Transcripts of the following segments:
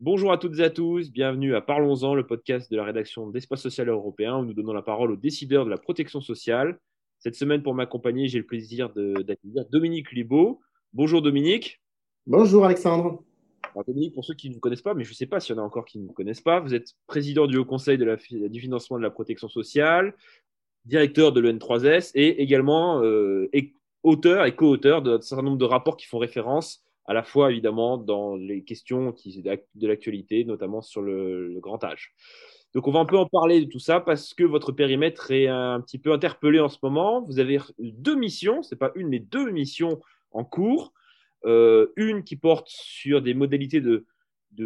Bonjour à toutes et à tous, bienvenue à Parlons-en, le podcast de la rédaction d'Espace Social Européen où nous donnons la parole aux décideurs de la protection sociale. Cette semaine, pour m'accompagner, j'ai le plaisir d'accueillir Dominique Libaud. Bonjour Dominique. Bonjour Alexandre. Dominique, pour ceux qui ne vous connaissent pas, mais je ne sais pas s'il y en a encore qui ne vous connaissent pas, vous êtes président du Haut Conseil de la, du financement de la protection sociale, directeur de l'EN3S et également euh, auteur et co-auteur d'un certain nombre de rapports qui font référence à la fois évidemment dans les questions qui, de l'actualité, notamment sur le, grand âge. Donc on va un peu en parler de tout ça parce que votre périmètre est un petit peu interpellé en ce moment. Vous avez deux missions, ce n'est pas une mais deux missions en cours. Euh, une qui porte sur des modalités de,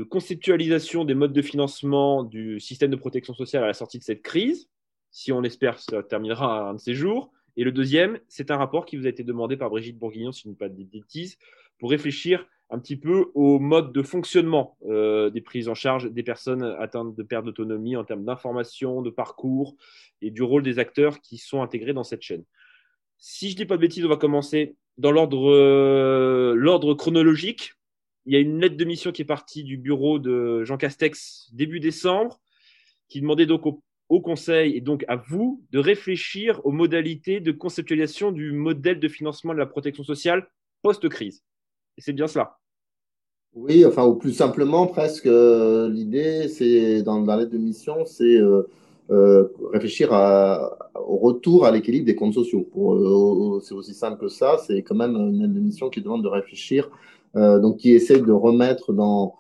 conceptualisation des modes de financement du système de protection sociale à la sortie de cette crise. Si on espère, ça terminera un de ces jours. Et le deuxième, c'est un rapport qui vous a été demandé par Brigitte Bourguignon, si je ne dis pas de bêtises, pour réfléchir un petit peu au mode de fonctionnement euh, des prises en charge des personnes atteintes de perte d'autonomie en termes d'information, de parcours et du rôle des acteurs qui sont intégrés dans cette chaîne. Si je ne dis pas de bêtises, on va commencer dans euh, l'ordre chronologique. Il y a une lettre de mission qui est partie du bureau de Jean Castex début décembre, qui demandait donc au, au Conseil et donc à vous de réfléchir aux modalités de conceptualisation du modèle de financement de la protection sociale post-crise c'est bien cela. Oui, enfin, ou plus simplement, presque, euh, l'idée, c'est dans, dans l'aide de mission, c'est euh, euh, réfléchir au retour à l'équilibre des comptes sociaux. c'est aussi simple que ça. C'est quand même une aide de mission qui demande de réfléchir, donc qui essaie de remettre dans,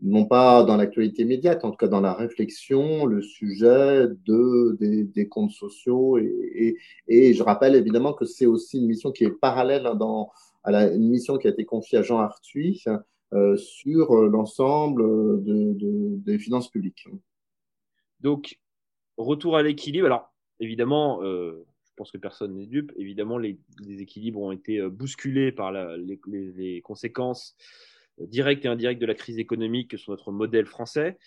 non pas dans l'actualité immédiate, en tout cas dans la réflexion, le sujet de, des, comptes sociaux. Et, et, je rappelle évidemment que c'est aussi une mission qui est parallèle dans à une mission qui a été confiée à Jean Arthuis euh, sur l'ensemble des finances publiques. Donc, retour à l'équilibre. Alors, évidemment, euh, je pense que personne n'est dupe. Évidemment, les, équilibres ont été euh, bousculés par les, conséquences directes et indirectes de la crise économique sur notre modèle français.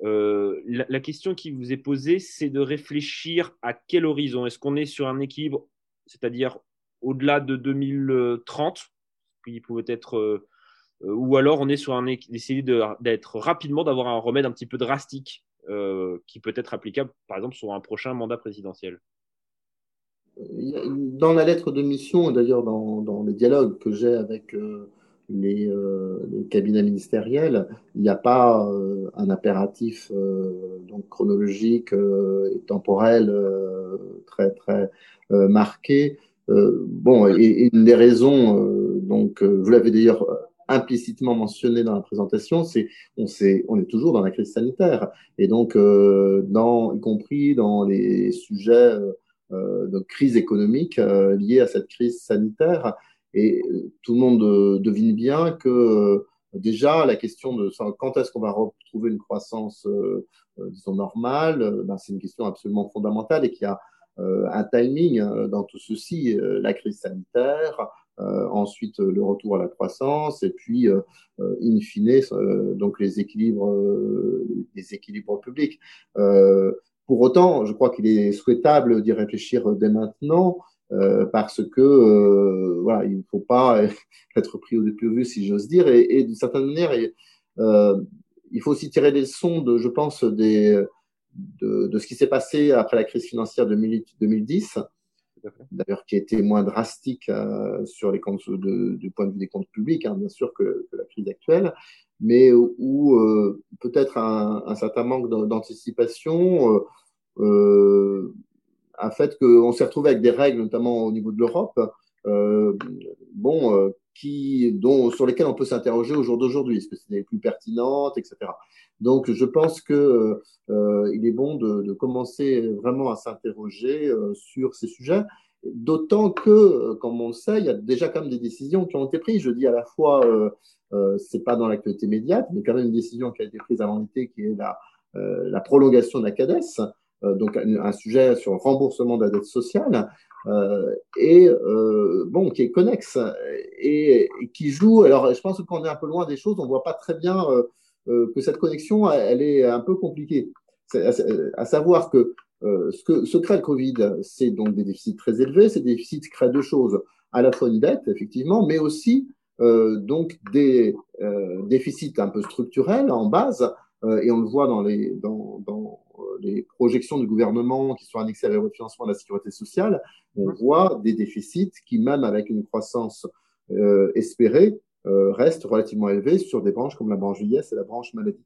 la, la, question qui vous est posée, c'est de réfléchir à quel horizon? Est-ce qu'on est sur un équilibre, c'est-à-dire au-delà de 2030, qui pouvait être, euh, euh, ou alors on est sur un essayer d'être rapidement d'avoir un remède un petit peu drastique euh, qui peut être applicable, par exemple, sur un prochain mandat présidentiel? Dans la lettre de mission, d'ailleurs dans, dans, les dialogues que j'ai avec les, cabinets ministériels, il n'y a pas un impératif donc chronologique et temporel très très marqué. Euh, bon, et, une des raisons, euh, donc, euh, vous l'avez d'ailleurs implicitement mentionné dans la présentation, c'est on, sait, on est toujours dans la crise sanitaire et donc dans, y compris dans les sujets de crise économique liés à cette crise sanitaire. Et tout le monde devine bien que déjà la question de quand est-ce qu'on va retrouver une croissance, disons normale, ben, c'est une question absolument fondamentale et qui a euh, un timing euh, dans tout ceci, euh, la crise sanitaire, ensuite le retour à la croissance, et puis, in fine, donc les équilibres, les équilibres publics. pour autant, je crois qu'il est souhaitable d'y réfléchir dès maintenant, parce que voilà, il ne faut pas être pris au dépourvu, si j'ose dire, et, et d'une certaine manière, il faut aussi tirer des leçons de, je pense, des, de, ce qui s'est passé après la crise financière de 2010, d'ailleurs qui était moins drastique euh, sur les comptes du point de vue des comptes publics, hein, bien sûr, que, la crise actuelle, mais où euh, peut-être un, certain manque d'anticipation euh, a fait qu'on s'est retrouvé avec des règles, notamment au niveau de l'Europe, bon, qui, dont, sur lesquelles on peut s'interroger au jour d'aujourd'hui. Est-ce que c'est les plus pertinentes, etc. Donc, je pense qu'il euh, il est bon de, commencer vraiment à s'interroger euh, sur ces sujets, d'autant que, euh, comme on le sait, il y a déjà quand même des décisions qui ont été prises. Je dis à la fois, euh, c'est pas dans l'actualité immédiate, mais quand même une décision qui a été prise avant l'été, qui est la, la prolongation de la CADES, donc un, sujet sur le remboursement de la dette sociale, et bon, qui est connexe et, et, qui joue. Alors, je pense qu'on est un peu loin des choses, on voit pas très bien euh, que cette connexion, elle est un peu compliquée. À, savoir que ce, que, ce crée le Covid, c'est donc des déficits très élevés. Ces déficits créent deux choses, à la fois une dette, effectivement, mais aussi donc des déficits un peu structurels en base, et on le voit dans les, dans, dans les projections du gouvernement qui sont annexées à la financement de la sécurité sociale, on voit des déficits qui, même avec une croissance espérée, restent relativement élevés sur des branches comme la branche vieillesse et la branche maladie.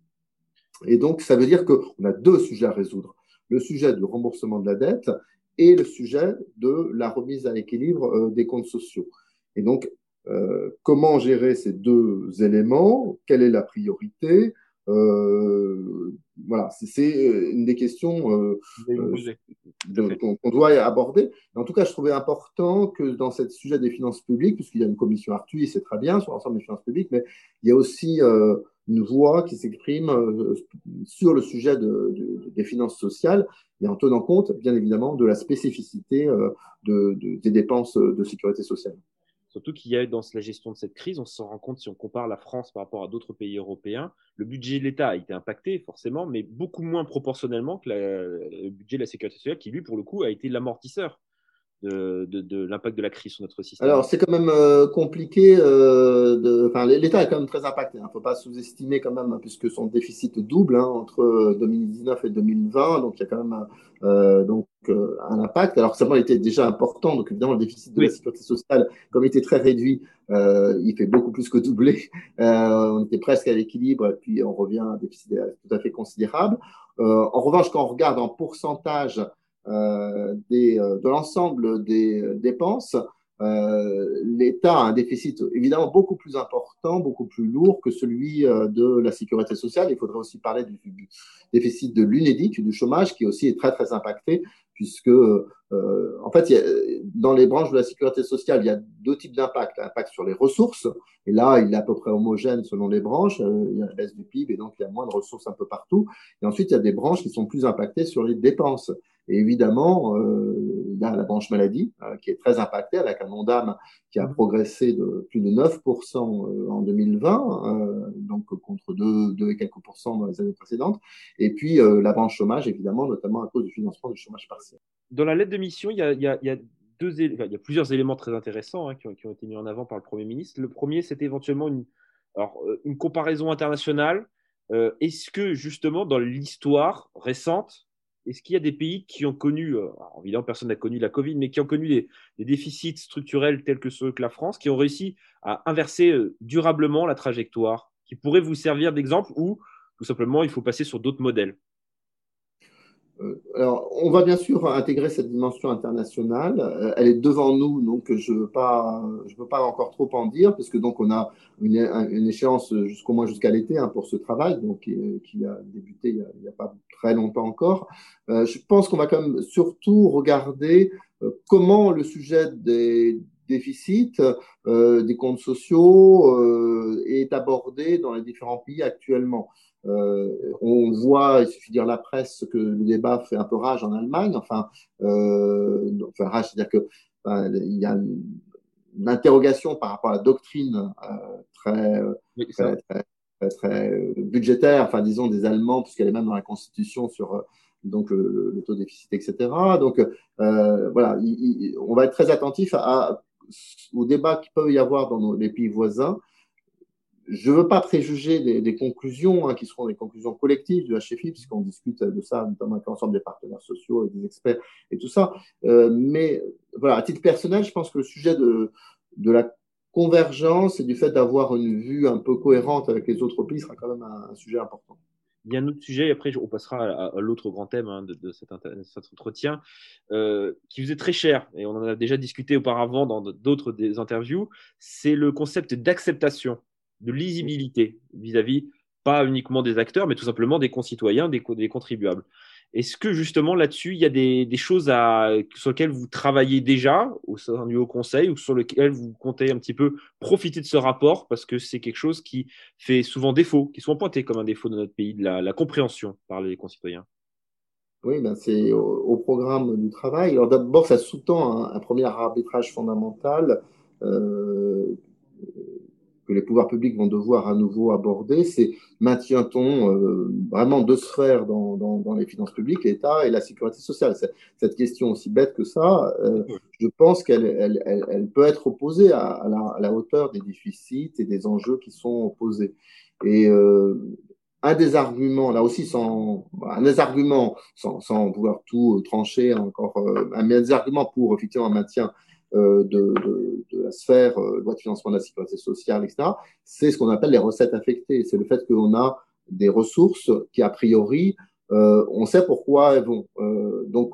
Et donc, ça veut dire qu'on a deux sujets à résoudre. Le sujet du remboursement de la dette et le sujet de la remise à l'équilibre euh, des comptes sociaux. Et donc, euh, comment gérer ces deux éléments? Quelle est la priorité? Euh, voilà, c'est une des questions qu'on doit aborder. En tout cas, je trouvais important que dans ce sujet des finances publiques, puisqu'il y a une commission Arthuis, c'est très bien sur l'ensemble des finances publiques, mais il y a aussi une voix qui s'exprime euh, sur le sujet des finances sociales et en tenant compte, bien évidemment, de la spécificité euh, des dépenses de sécurité sociale. Surtout qu'il y a dans la gestion de cette crise, on s'en rend compte si on compare la France par rapport à d'autres pays européens, le budget de l'État a été impacté forcément, mais beaucoup moins proportionnellement que le budget de la sécurité sociale qui, lui, pour le coup, a été l'amortisseur de, l'impact de la crise sur notre système Alors, c'est quand même euh, compliqué. Euh, enfin, L'État est quand même très impacté. Il hein. ne faut pas sous-estimer quand même, hein, puisque son déficit double hein, entre 2019 et 2020. Donc, il y a quand même euh, donc, un impact. Alors, ça a été déjà important. Donc, évidemment, le déficit de la sécurité sociale, comme il était très réduit, il fait beaucoup plus que doubler. on était presque à l'équilibre, et puis on revient à un déficit tout à fait considérable. en revanche, quand on regarde en pourcentage euh, des, euh, de l'ensemble des euh, dépenses, l'État a un déficit évidemment beaucoup plus important, beaucoup plus lourd que celui de la sécurité sociale. Il faudrait aussi parler du, déficit de l'UNEDIC, du chômage, qui aussi est très très impacté, puisque en fait, dans les branches de la sécurité sociale, il y a deux types d'impact. L'impact sur les ressources, et là, il est à peu près homogène selon les branches. il y a la baisse du PIB, et donc il y a moins de ressources un peu partout. Et ensuite, il y a des branches qui sont plus impactées sur les dépenses. Et évidemment, euh, il y a la branche maladie euh, qui est très impactée avec un ONDAM qui a mmh. progressé de plus de 9% euh, en 2020, donc contre 2, et quelques pourcents dans les années précédentes. Et puis la branche chômage, évidemment, notamment à cause du financement du chômage partiel. Dans la lettre de mission, il y a, il y a, deux, il y a plusieurs éléments très intéressants hein, qui, ont, qui, ont, été mis en avant par le Premier ministre. Le premier, c'était éventuellement une, alors, une comparaison internationale. Est-ce que justement, dans l'histoire récente, est-ce qu'il y a des pays qui ont connu, euh, évidemment personne n'a connu la Covid, mais qui ont connu des, déficits structurels tels que ceux que la France, qui ont réussi à inverser euh, durablement la trajectoire, qui pourraient vous servir d'exemple ou tout simplement il faut passer sur d'autres modèles? Alors, on va bien sûr intégrer cette dimension internationale. Euh, elle est devant nous, donc je ne veux, pas, encore trop en dire, parce que donc on a une, échéance jusqu'au moins jusqu'à l'été hein, pour ce travail, donc qui, a débuté il n'y a, pas très longtemps encore. Euh, je pense qu'on va quand même surtout regarder comment le sujet des déficits, des comptes sociaux est abordé dans les différents pays actuellement. Euh, on voit, il suffit de dire la presse, que le débat fait un peu rage en Allemagne. Enfin, euh, enfin rage, c'est-à-dire que il y a une, interrogation par rapport à la doctrine euh, très, très, très, budgétaire, enfin disons des Allemands, puisqu'elle est même dans la Constitution sur donc le, taux de déficit, etc. Donc voilà, on va être très attentif à, au débat qu'il peut y avoir dans les pays voisins je ne veux pas préjuger des, conclusions hein, qui seront des conclusions collectives du HFI, puisqu'on discute de ça notamment avec l'ensemble des partenaires sociaux et des experts et tout ça. Euh, mais voilà, à titre personnel, je pense que le sujet de, de la convergence et du fait d'avoir une vue un peu cohérente avec les autres pays sera quand même un, sujet important. Il y a un autre sujet, et après on passera à, l'autre grand thème hein, de, cet, entretien, euh, qui vous est très cher, et on en a déjà discuté auparavant dans d'autres interviews, c'est le concept d'acceptation de lisibilité vis-à-vis, pas uniquement des acteurs, mais tout simplement des concitoyens, des, contribuables. Est-ce que justement là-dessus, il y a des, choses sur lesquelles vous travaillez déjà au sein du Haut Conseil ou sur lesquelles vous comptez un petit peu profiter de ce rapport parce que c'est quelque chose qui fait souvent défaut, qui sont pointés comme un défaut de notre pays, de la, compréhension par les concitoyens? Oui, ben c'est au, programme du travail. Alors d'abord, ça sous-tend un, premier arbitrage fondamental euh, les pouvoirs publics vont devoir à nouveau aborder, c'est maintient-on euh, vraiment deux sphères dans, les finances publiques, l'État et la sécurité sociale? Cette question aussi bête que ça, euh, je pense qu'elle elle, elle, peut être opposée à, la, hauteur des déficits et des enjeux qui sont posés. Et euh, un des arguments, là aussi, sans, un des arguments, sans, sans pouvoir tout trancher encore, un des arguments pour effectivement un maintien de, sphère euh, loi de financement de la sécurité sociale, etc., c'est ce qu'on appelle les recettes affectées. C'est le fait qu'on a des ressources qui, a priori, euh, on sait pourquoi elles vont. Euh, donc,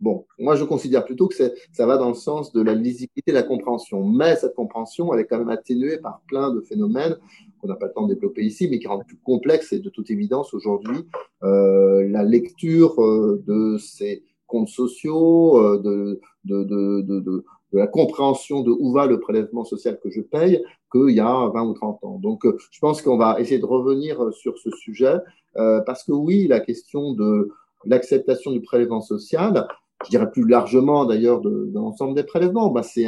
bon, moi, je considère plutôt que ça va dans le sens de la lisibilité, de la compréhension. Mais cette compréhension, elle est quand même atténuée par plein de phénomènes qu'on n'a pas le temps de développer ici, mais qui rendent plus complexes et de toute évidence aujourd'hui, la lecture de ces comptes sociaux, de, de, de, de la compréhension de où va le prélèvement social que je paye qu'il y a 20 ou 30 ans. Donc, euh, je pense qu'on va essayer de revenir euh, sur ce sujet euh, parce que oui, la question de l'acceptation du prélèvement social, je dirais plus largement d'ailleurs de, l'ensemble des prélèvements, bah c'est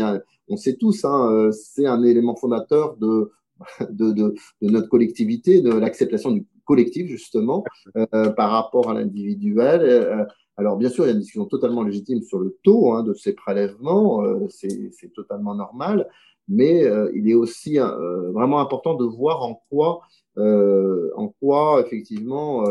on sait tous, hein, c'est un élément fondateur de, de, de, de notre collectivité, de l'acceptation du collectif justement euh, par rapport à l'individuel. Euh, alors, bien sûr, il y a une discussion totalement légitime sur le taux hein, de ces prélèvements, euh, c'est totalement normal, mais euh, il est aussi euh, vraiment important de voir en quoi, en quoi effectivement,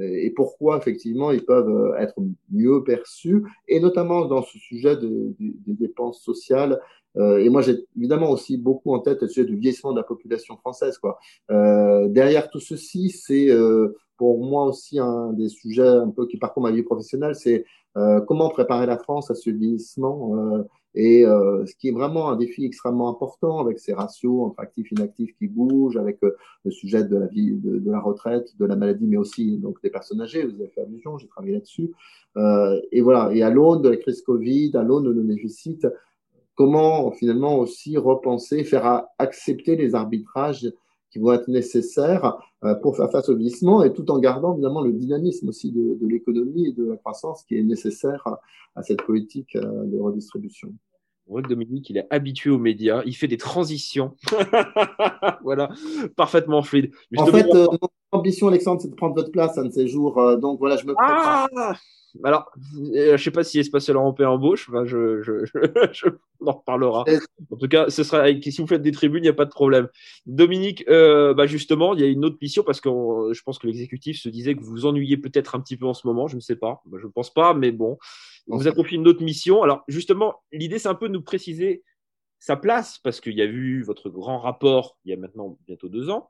et pourquoi effectivement ils peuvent être mieux perçus, et notamment dans ce sujet de, des dépenses sociales. et moi, j'ai évidemment aussi beaucoup en tête le sujet du vieillissement de la population française. Quoi. derrière tout ceci, c'est pour moi aussi un des sujets un peu qui parcourt ma vie professionnelle, c'est euh, comment préparer la France à ce vieillissement euh, et euh, ce qui est vraiment un défi extrêmement important avec ces ratios entre actifs et inactifs qui bougent, avec le sujet de la vie, de, la retraite, de la maladie, mais aussi donc des personnes âgées. Vous avez fait allusion, j'ai travaillé là-dessus. et voilà. Et à l'aune de la crise Covid, à l'aune de nos déficits, comment finalement aussi repenser, faire accepter les arbitrages qui vont être nécessaires euh, pour faire face au vieillissement et tout en gardant évidemment le dynamisme aussi de, de l'économie et de la croissance qui est nécessaire à, cette politique euh, de redistribution. On voit que Dominique, il est habitué aux médias, il fait des transitions. voilà, parfaitement fluide. en fait, euh, mon ambition, Alexandre, c'est de prendre votre place un de ces jours. donc voilà, je me prépare. Ah alors, euh, je sais pas si Espace Européen embauche, enfin, je, je, je, on en reparlera. En tout cas, ce sera si vous faites des tribunes, il n'y a pas de problème. Dominique, euh, bah justement, il y a une autre mission parce que je pense que l'exécutif se disait que vous vous ennuyez peut-être un petit peu en ce moment, je ne sais pas, je ne pense pas, mais bon, on vous a confié une autre mission. Alors, justement, l'idée, c'est un peu de nous préciser sa place parce qu'il y a eu votre grand rapport il y a maintenant bientôt deux ans.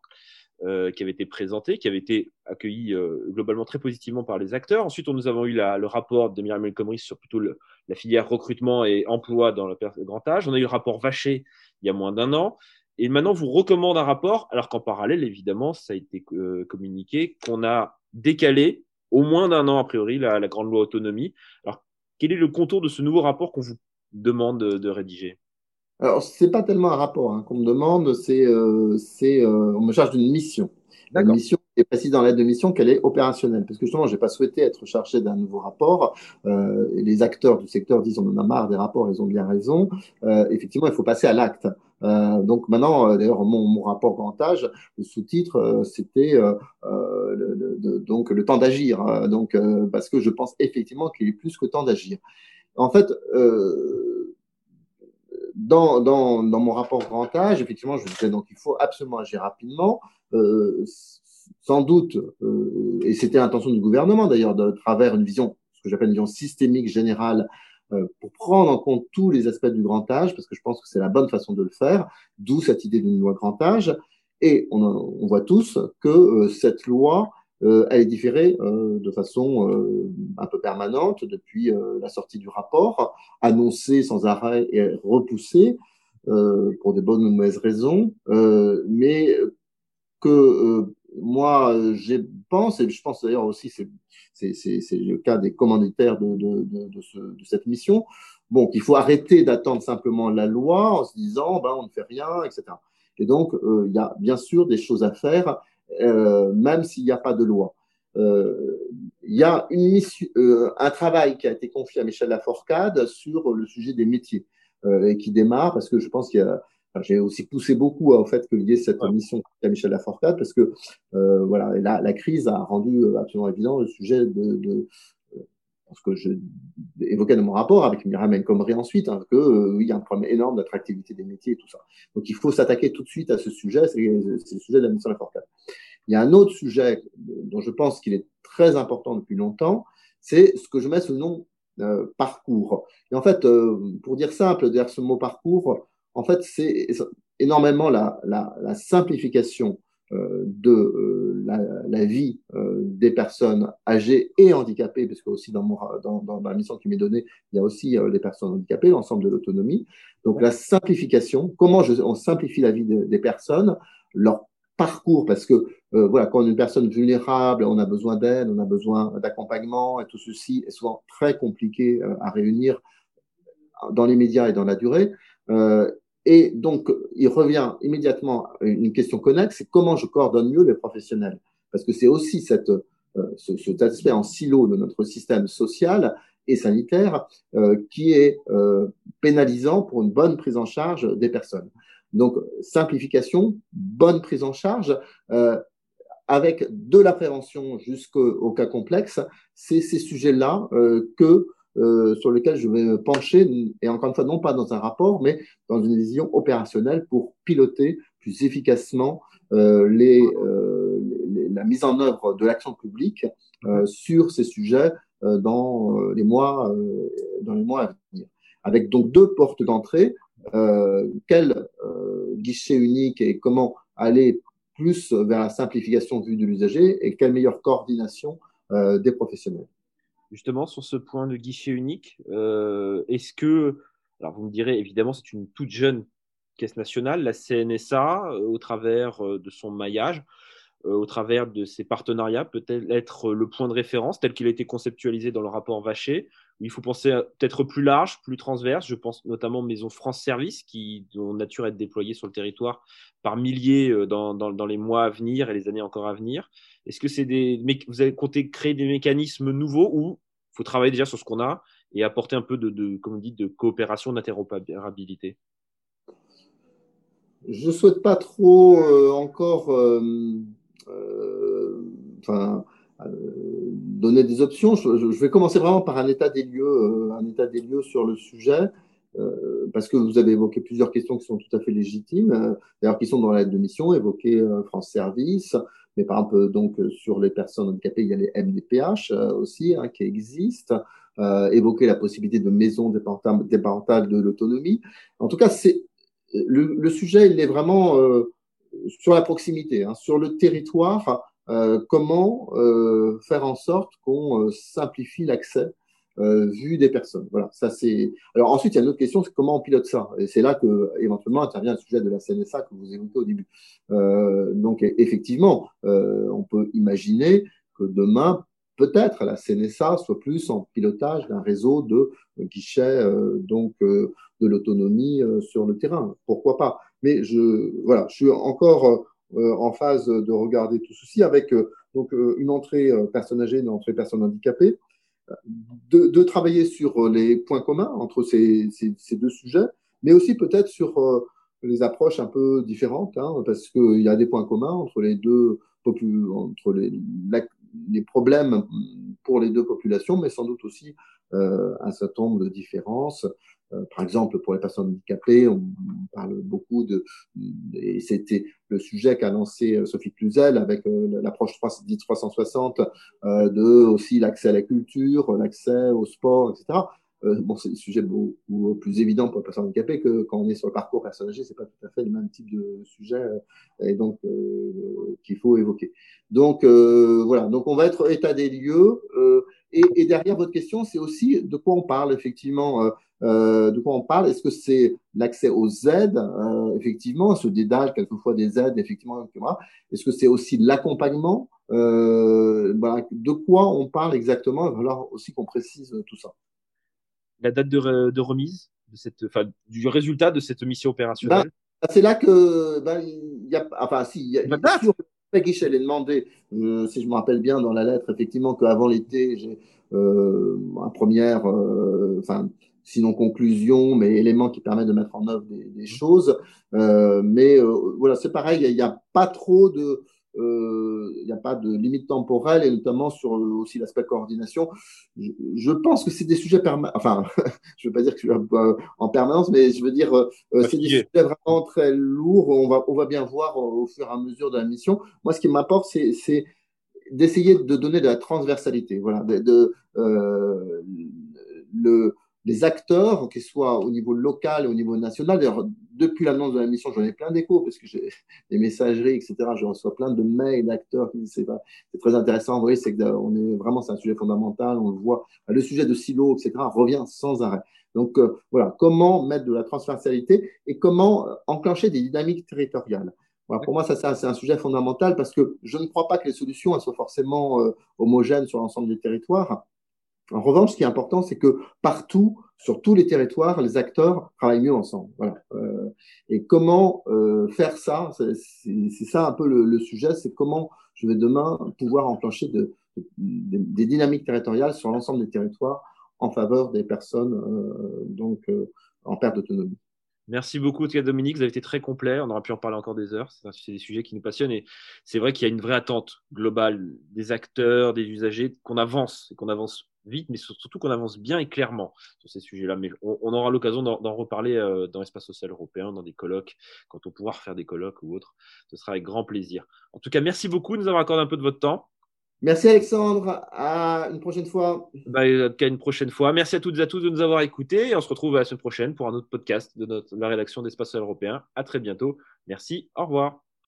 Euh, qui avait été présenté, qui avait été accueilli euh, globalement très positivement par les acteurs. Ensuite, nous avons eu la, le rapport de Myriam El sur plutôt le, la filière recrutement et emploi dans le grand âge. On a eu le rapport Vacher il y a moins d'un an. Et maintenant, vous recommande un rapport, alors qu'en parallèle, évidemment, ça a été euh, communiqué, qu'on a décalé au moins d'un an, a priori, la, la, grande loi autonomie. Alors, quel est le contour de ce nouveau rapport qu'on vous demande de, de rédiger? Alors, c'est pas tellement un rapport hein, qu'on me demande, c'est, euh, c'est, euh, on me charge d'une mission. Une mission est précise dans l'aide de mission qu'elle est opérationnelle. Parce que justement, j'ai pas souhaité être chargé d'un nouveau rapport. Euh, les acteurs du secteur disent on en a marre des rapports, ils ont bien raison. Euh, effectivement, il faut passer à l'acte. Euh, donc maintenant, euh, d'ailleurs, mon, mon, rapport grand âge, le sous-titre, euh, c'était le, le, donc le temps d'agir. Donc parce que je pense effectivement qu'il est plus que temps d'agir. En fait, dans, dans, dans, mon rapport grand âge, effectivement, je disais donc il faut absolument agir rapidement. Euh, sans doute, euh, et c'était l'intention du gouvernement d'ailleurs, de travers une vision, ce que j'appelle une vision systémique générale, euh, pour prendre en compte tous les aspects du grand âge, parce que je pense que c'est la bonne façon de le faire, d'où cette idée d'une loi grand âge. Et on, on voit tous que euh, cette loi euh, elle est différée euh, de façon euh, un peu permanente depuis la sortie du rapport, annoncée sans arrêt et repoussée pour de bonnes ou mauvaises raisons, mais que moi, je pense, et je pense d'ailleurs aussi, c'est le cas des commanditaires de cette mission, bon, qu'il faut arrêter d'attendre simplement la loi en se disant, ben, on ne fait rien, etc. Et donc, il y a bien sûr des choses à faire euh, même s'il n'y a pas de loi. Euh, il y a une mission, euh, un travail qui a été confié à Michel Laforcade sur le sujet des métiers et qui démarre parce que je pense qu'il y a j'ai aussi poussé beaucoup au fait qu'il y ait cette mission à Michel Laforcade parce que voilà, la, la, crise a rendu absolument évident le sujet de, de ce que je évoquais dans mon rapport avec Myriam El Khomri ensuite, hein, qu'il euh, y a un problème énorme d'attractivité des métiers et tout ça. Donc il faut s'attaquer tout de suite à ce sujet, c'est le sujet de la mission Laforcade. Il y a un autre sujet dont je pense qu'il est très important depuis longtemps, c'est ce que je mets sous le nom euh, parcours. Et en fait, euh, pour dire simple, derrière ce mot parcours, en fait, c'est énormément la, simplification de euh, la, vie euh, des personnes âgées et handicapées, parce que aussi dans, mon, dans, dans la mission qui m'est donnée, il y a aussi les personnes handicapées, l'ensemble de l'autonomie. Donc la simplification, comment je, on simplifie la vie des personnes, leur parcours, parce que voilà, quand on est une personne vulnérable, on a besoin d'aide, on a besoin d'accompagnement, et tout ceci est souvent très compliqué à réunir dans les médias et dans la durée. Et donc, il revient immédiatement à une question connexe, c'est comment je coordonne mieux les professionnels? Parce que c'est aussi cette, euh, ce, cet aspect en silo de notre système social et sanitaire euh, qui est euh, pénalisant pour une bonne prise en charge des personnes. Donc, simplification, bonne prise en charge, euh, avec de la prévention jusqu'au cas complexe, c'est ces sujets-là euh, que euh, sur lequel je vais me pencher, et encore une fois, non pas dans un rapport, mais dans une vision opérationnelle pour piloter plus efficacement euh, les, euh, la mise en œuvre de l'action publique euh, sur ces sujets euh, dans, les mois, dans les mois à venir. Avec donc deux portes d'entrée, quel guichet unique et comment aller plus vers la simplification vue de l'usager et quelle meilleure coordination des professionnels justement sur ce point de guichet unique. Euh, est-ce que, alors vous me direz, évidemment, c'est une toute jeune caisse nationale, la CNSA, euh, au travers euh, de son maillage, au travers de ses partenariats, peut-être être le point de référence tel qu'il a été conceptualisé dans le rapport Vacher, il faut penser peut-être plus large, plus transverse. Je pense notamment aux maisons France Service, qui ont nature à être déployées sur le territoire par milliers dans, dans, dans les mois à venir et les années encore à venir. Est-ce que c'est des, vous avez compté créer des mécanismes nouveaux ou faut travailler déjà sur ce qu'on a et apporter un peu de, de comme on dit, de coopération, d'interopérabilité? Je ne souhaite pas trop euh, encore euh, euh, enfin, donner des options. Je, vais commencer vraiment par un état des lieux, un état des lieux sur le sujet. parce que vous avez évoqué plusieurs questions qui sont tout à fait légitimes, d'ailleurs qui sont dans l'aide de mission, évoqué France Service, mais par exemple, donc, sur les personnes handicapées, il y a les MDPH euh, aussi hein, qui existent. Euh, évoquer la possibilité de maisons départementales de l'autonomie. En tout cas, c'est le, le, sujet, il est vraiment euh, sur la proximité, hein, sur le territoire. Euh, comment euh, faire en sorte qu'on simplifie l'accès euh, vu des personnes. Voilà, ça c'est. Alors ensuite, il y a une autre question, c'est comment on pilote ça? Et c'est là que éventuellement intervient le sujet de la CNSA que vous évoquez au début. Euh, donc effectivement, euh, on peut imaginer que demain, peut-être la CNSA soit plus en pilotage d'un réseau de guichets euh, donc euh, de l'autonomie euh, sur le terrain. Pourquoi pas? Mais je voilà, je suis encore en phase de regarder tout ceci avec donc une entrée personne âgée, une entrée personne handicapée de, travailler sur les points communs entre ces, ces, deux sujets, mais aussi peut-être sur euh, les approches un peu différentes, hein, parce qu'il y a des points communs entre les deux entre les, les, problèmes pour les deux populations, mais sans doute aussi euh, un certain nombre de différences. Euh, par exemple, pour les personnes handicapées, on, parle beaucoup de, et c'était le sujet qu'a lancé euh, Sophie Cluzel avec euh, l'approche 360, de aussi l'accès à la culture, l'accès au sport, etc. bon, c'est des sujets beaucoup plus évidents pour les personnes handicapées que quand on est sur le parcours personne âgée, c'est pas tout à fait le même type de sujet et donc qu'il faut évoquer. Donc voilà, donc on va être état des lieux. Et, et, derrière votre question, c'est aussi de quoi on parle effectivement. Euh, de quoi on parle? Est-ce que c'est l'accès aux aides, euh, effectivement, ce dédale quelquefois des aides, effectivement, Est-ce que c'est aussi l'accompagnement? Euh, voilà, De quoi on parle exactement? Il va falloir aussi qu'on précise tout ça. La date de, de remise de cette, enfin, du résultat de cette mission opérationnelle? Ben, C'est là que ben, il y a, enfin, si, il y a, Guichel est demandé, euh, si je me rappelle bien dans la lettre, effectivement, qu'avant l'été, j'ai euh, première, euh, enfin, sinon conclusion, mais éléments qui permettent de mettre en œuvre des, des choses. Euh, mais euh, voilà, c'est pareil, il n'y a, pas trop de, euh, il n'y a pas de limite temporelle et notamment sur aussi l'aspect coordination. Je, je, pense que c'est des sujets permanents, enfin, je ne veux pas dire que je suis en permanence, mais je veux dire, c'est des sujets vraiment très lourds. On va, on va bien voir au fur et à mesure de la mission. Moi, ce qui m'apporte, c'est d'essayer de donner de la transversalité. Voilà, de, de euh, le, les acteurs, qu'ils soient au niveau local et au niveau national. D'ailleurs, depuis l'annonce de la mission, j'en ai plein d'échos parce que j'ai des messageries, etc. Je reçois plein de mails d'acteurs qui disent c'est très intéressant. Vous voyez, c'est que on est vraiment, c'est un sujet fondamental. On le voit. Le sujet de silo, etc. revient sans arrêt. Donc euh, voilà, comment mettre de la transversalité et comment enclencher des dynamiques territoriales? Voilà, pour moi, ça, c'est un sujet fondamental parce que je ne crois pas que les solutions elles soient forcément euh, homogènes sur l'ensemble des territoires. En revanche, ce qui est important, c'est que partout, sur tous les territoires, les acteurs travaillent mieux ensemble. Voilà. Euh, et comment euh, faire ça C'est ça un peu le, le sujet, c'est comment je vais demain pouvoir enclencher de, de, des dynamiques territoriales sur l'ensemble des territoires en faveur des personnes euh, donc euh, en perte d'autonomie. Merci beaucoup, Dominique. Vous avez été très complet. On aurait pu en parler encore des heures. C'est des sujets qui nous passionnent. Et c'est vrai qu'il y a une vraie attente globale des acteurs, des usagers, qu'on avance et qu'on avance vite, mais surtout qu'on avance bien et clairement sur ces sujets-là. Mais on, aura l'occasion d'en reparler euh, dans l'espace social européen, dans des colloques, quand on pourra refaire des colloques ou autres. Ce sera avec grand plaisir. En tout cas, merci beaucoup de nous avoir accordé un peu de votre temps. Merci Alexandre, à une prochaine fois. Bah, en tout cas, une prochaine fois. Merci à toutes et à tous de nous avoir écoutés et on se retrouve la semaine prochaine pour un autre podcast de, notre, la rédaction d'Espace Européen. À très bientôt. Merci, au revoir.